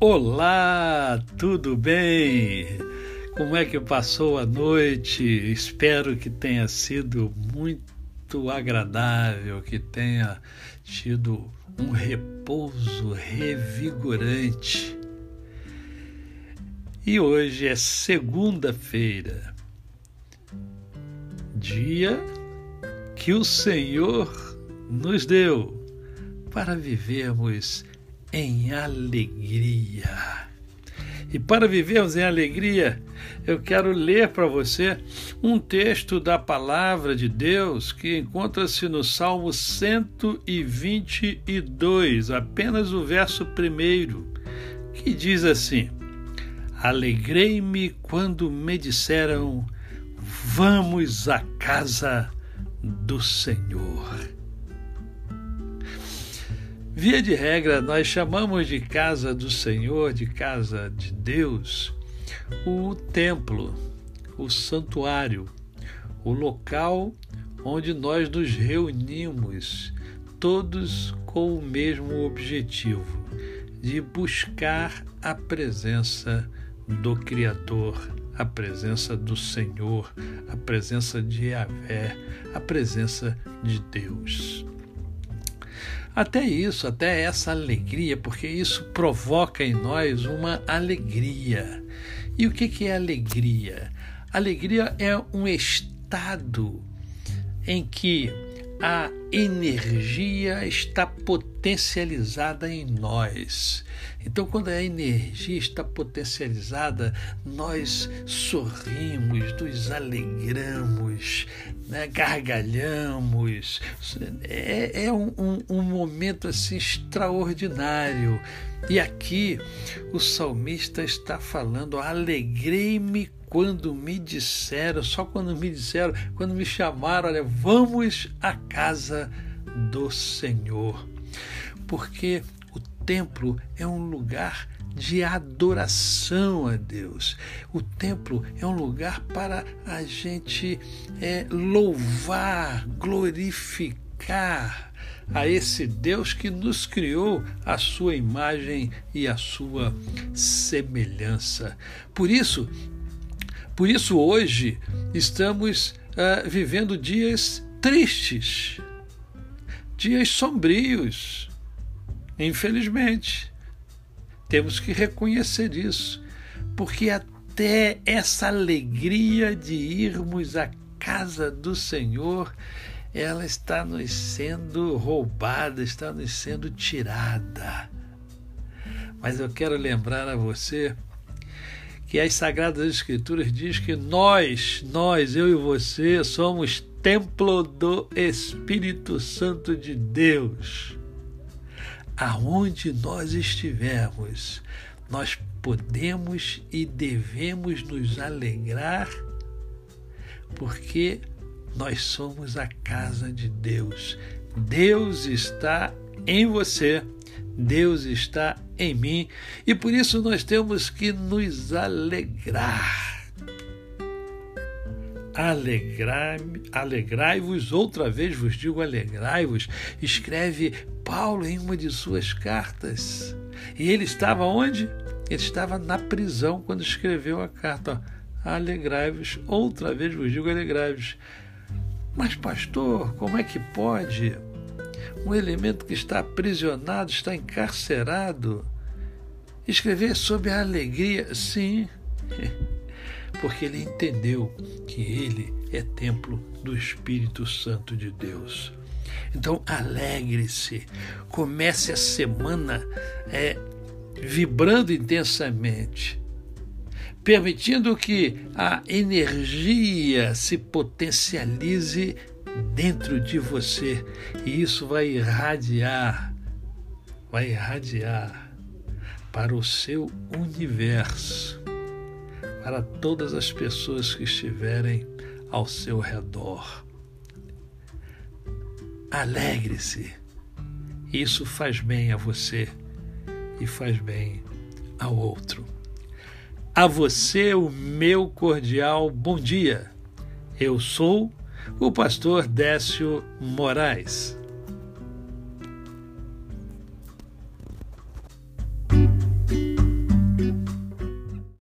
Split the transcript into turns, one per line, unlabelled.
Olá, tudo bem? Como é que passou a noite? Espero que tenha sido muito agradável, que tenha tido um repouso revigorante. E hoje é segunda-feira, dia que o Senhor nos deu para vivermos em alegria. E para vivermos em alegria, eu quero ler para você um texto da palavra de Deus que encontra-se no Salmo 122, apenas o verso primeiro, que diz assim: Alegrei-me quando me disseram, vamos à casa do Senhor. Via de regra, nós chamamos de casa do Senhor, de casa de Deus, o templo, o santuário, o local onde nós nos reunimos, todos com o mesmo objetivo, de buscar a presença do Criador, a presença do Senhor, a presença de Yahvé, a presença de Deus. Até isso, até essa alegria, porque isso provoca em nós uma alegria. E o que é alegria? Alegria é um estado em que a energia está potencializada em nós. Então, quando a energia está potencializada, nós sorrimos, nos alegramos, né? gargalhamos. É, é um, um, um momento assim extraordinário. E aqui o salmista está falando: alegrei-me quando me disseram, só quando me disseram, quando me chamaram, olha, vamos à casa do Senhor. Porque o templo é um lugar de adoração a Deus. O templo é um lugar para a gente é, louvar, glorificar a esse Deus que nos criou a sua imagem e a sua semelhança. Por isso, por isso hoje estamos uh, vivendo dias tristes, dias sombrios, infelizmente. Temos que reconhecer isso, porque até essa alegria de irmos à casa do Senhor, ela está nos sendo roubada, está nos sendo tirada. Mas eu quero lembrar a você que as Sagradas Escrituras diz que nós, nós, eu e você, somos templo do Espírito Santo de Deus. Aonde nós estivermos, nós podemos e devemos nos alegrar, porque nós somos a casa de Deus. Deus está em você Deus está em mim e por isso nós temos que nos alegrar. Alegrai-vos, alegrai outra vez vos digo alegrai-vos, escreve Paulo em uma de suas cartas. E ele estava onde? Ele estava na prisão quando escreveu a carta. Alegrai-vos, outra vez vos digo alegrai-vos. Mas, pastor, como é que pode? um elemento que está aprisionado, está encarcerado. Escrever sobre a alegria, sim, porque ele entendeu que ele é templo do Espírito Santo de Deus. Então, alegre-se, comece a semana é, vibrando intensamente, permitindo que a energia se potencialize dentro de você e isso vai irradiar, vai irradiar para o seu universo, para todas as pessoas que estiverem ao seu redor. Alegre-se. Isso faz bem a você e faz bem ao outro. A você, o meu cordial bom dia. Eu sou o pastor Décio Moraes.